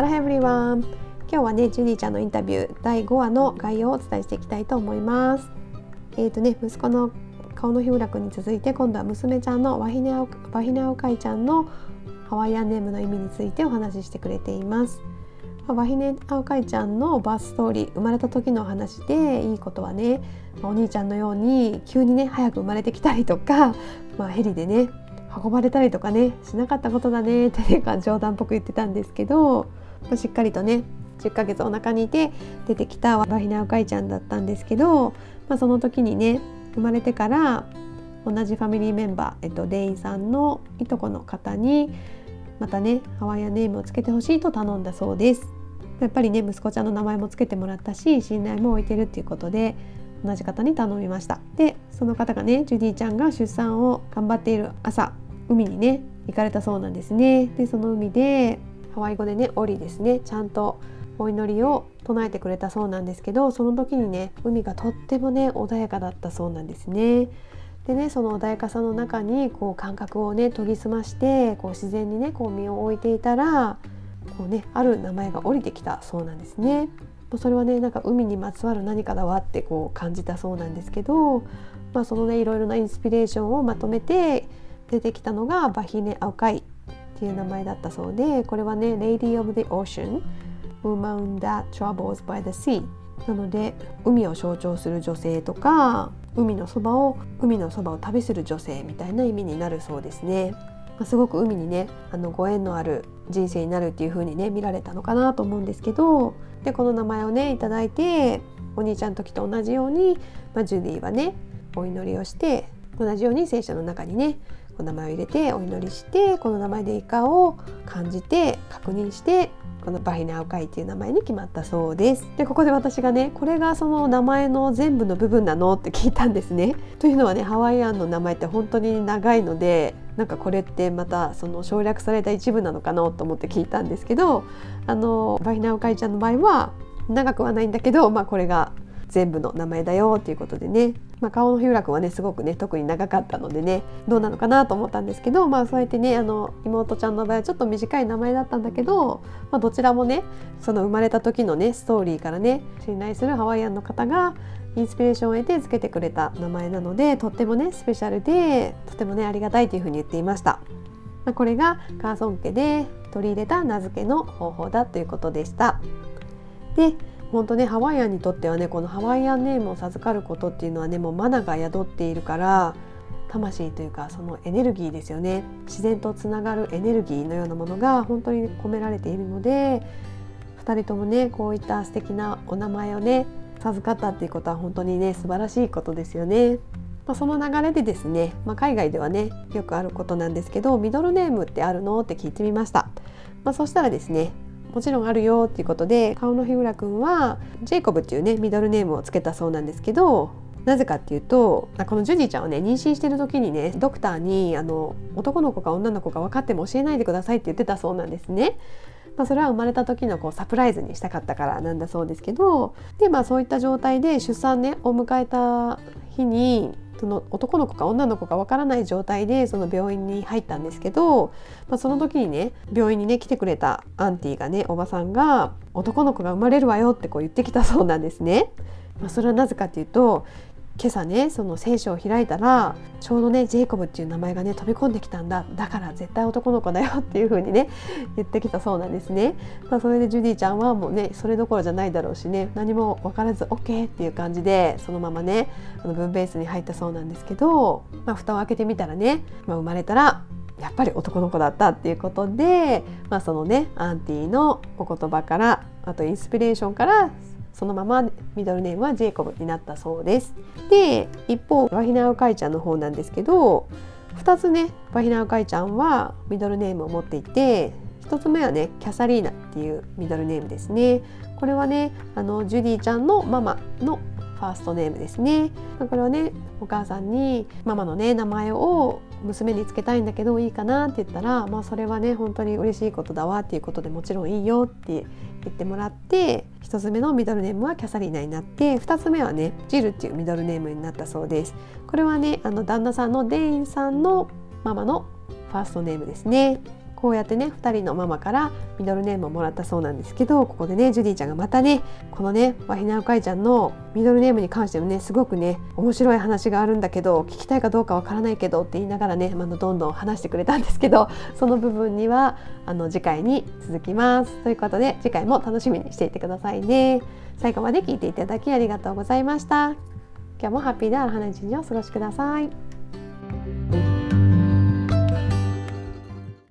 アラヘブリワン今日はねジュディちゃんのインタビュー第5話の概要をお伝えしていきたいと思います。えーとね息子の顔の日浦くに続いて今度は娘ちゃんのワヒネアワヒネオカイちゃんのハワイアンネームの意味についてお話ししてくれています。ワヒネアオカイちゃんのバースストーリー生まれた時の話でいいことはねお兄ちゃんのように急にね早く生まれてきたりとか、まあ、ヘリでね運ばれたりとかねしなかったことだねっていうか冗談っぽく言ってたんですけど、しっかりとね10ヶ月お腹にいて出てきたワヒナオカイちゃんだったんですけど、まあ、その時にね生まれてから同じファミリーメンバー、えっと、デインさんのいとこの方にまたねハワイアネームをつけてほしいと頼んだそうです。やっぱりね息子ちゃんの名前もつけてもらったし信頼も置いてるっていうことで同じ方に頼みましたでその方がねジュディちゃんが出産を頑張っている朝海にね行かれたそうなんですねでその海でハワイ語でねオリですねちゃんとお祈りを唱えてくれたそうなんですけどその時にね海がとってもね穏やかだったそうなんですね。でねその穏やかさの中にこう感覚をね研ぎ澄ましてこう自然にねこう身を置いていたらこうねある名前が降りてきたそうなんですね。それはねなんか海にまつわる何かだわってこう感じたそうなんですけど、まあ、そのねいろいろなインスピレーションをまとめて出てきたのがバヒネ・アウカイっていう名前だったそうでこれはね「Lady of the Ocean Woman that travels by the sea」なので海を象徴する女性とか海のそばを海のそばを旅する女性みたいな意味になるそうですね。まあ、すごく海にねあのご縁のある人生になるっていう風にね見られたのかなと思うんですけどでこの名前をね頂いてお兄ちゃんの時と同じように、まあ、ジュディはねお祈りをして同じように聖書の中にねお名前を入れてお祈りしてこの名前でいいかを感じて確認してこのバヒナアウカイっていう名前に決まったそうです。でここで私がねこれがその名前の全部の部分なのって聞いたんですね。というのはねハワイアンの名前って本当に長いのでなんかこれってまたその省略された一部なのかなと思って聞いたんですけどあのバヒナアウカイちゃんの場合は長くはないんだけど、まあ、これが全部の名前だよっていうことでね、まあ、顔の日浦君はねすごくね特に長かったのでねどうなのかなと思ったんですけど、まあ、そうやってねあの妹ちゃんの場合はちょっと短い名前だったんだけど、まあ、どちらもねその生まれた時のねストーリーからね信頼するハワイアンの方がインスピレーションを得て付けてくれた名前なのでとってもねスペシャルでとてもねありがたいというふうに言っていました。まあ、これがカーソン家で取り入れた名付けの方法だということでした。で本当ねハワイアンにとってはねこのハワイアンネームを授かることっていうのはねもうマナが宿っているから魂というかそのエネルギーですよね自然とつながるエネルギーのようなものが本当に込められているので2人ともねこういった素敵なお名前をね授かったっていうことは本当にね素晴らしいことですよね。まあ、その流れでですね、まあ、海外ではねよくあることなんですけどミドルネームってあるの？って聞いてみました。まあ、そしたらですねもちろんあるよっていうことで顔の日浦くんはジェイコブっていうねミドルネームをつけたそうなんですけどなぜかっていうとこのジュディちゃんはね妊娠してる時にねドクターにあの男の子か女の子か分かっても教えないでくださいって言ってたそうなんですね。まあ、それは生まれた時のこうサプライズにしたかったからなんだそうですけどでまあそういった状態で出産ねを迎えた日にその男の子か女の子かわからない状態でその病院に入ったんですけど、まあ、その時にね病院にね来てくれたアンティがねおばさんが「男の子が生まれるわよ」ってこう言ってきたそうなんですね。まあ、それはなぜかというと今朝ねその聖書を開いたらちょうどねジェイコブっていう名前がね飛び込んできたんだだから絶対男の子だよっていう風にね言ってきたそうなんですね。まあ、それでジュディちゃんはもうねそれどころじゃないだろうしね何も分からず OK っていう感じでそのままねあの分ベースに入ったそうなんですけど、まあ、蓋を開けてみたらね、まあ、生まれたらやっぱり男の子だったっていうことで、まあ、そのねアンティのお言葉からあとインスピレーションからそのままミドルネームはジェイコブになったそうです。で一方バヒナウカイちゃんの方なんですけど2つねバヒナウカイちゃんはミドルネームを持っていて1つ目はねキャサリーナっていうミドルネームですね。これはねあのジュディちゃんのママのファーストネームですね。これはねお母さんにママのね名前を娘につけたいんだけどいいかなって言ったら、まあ、それはね本当に嬉しいことだわっていうことでもちろんいいよって言ってもらって1つ目のミドルネームはキャサリーナになって2つ目はねジルっていうミドルネームになったそうです。これはねあの旦那さんのデインさんのママのファーストネームですね。こうやってね2人のママからミドルネームをもらったそうなんですけどここでねジュディちゃんがまたねこのねワヒナオカイちゃんのミドルネームに関してもねすごくね面白い話があるんだけど聞きたいかどうかわからないけどって言いながらね、まあのどんどん話してくれたんですけど その部分にはあの次回に続きます。ということで次回も楽しみにしていてくださいね。最後まで聞いていただきありがとうございました。今日もハッピーである花一日をお過ごしください。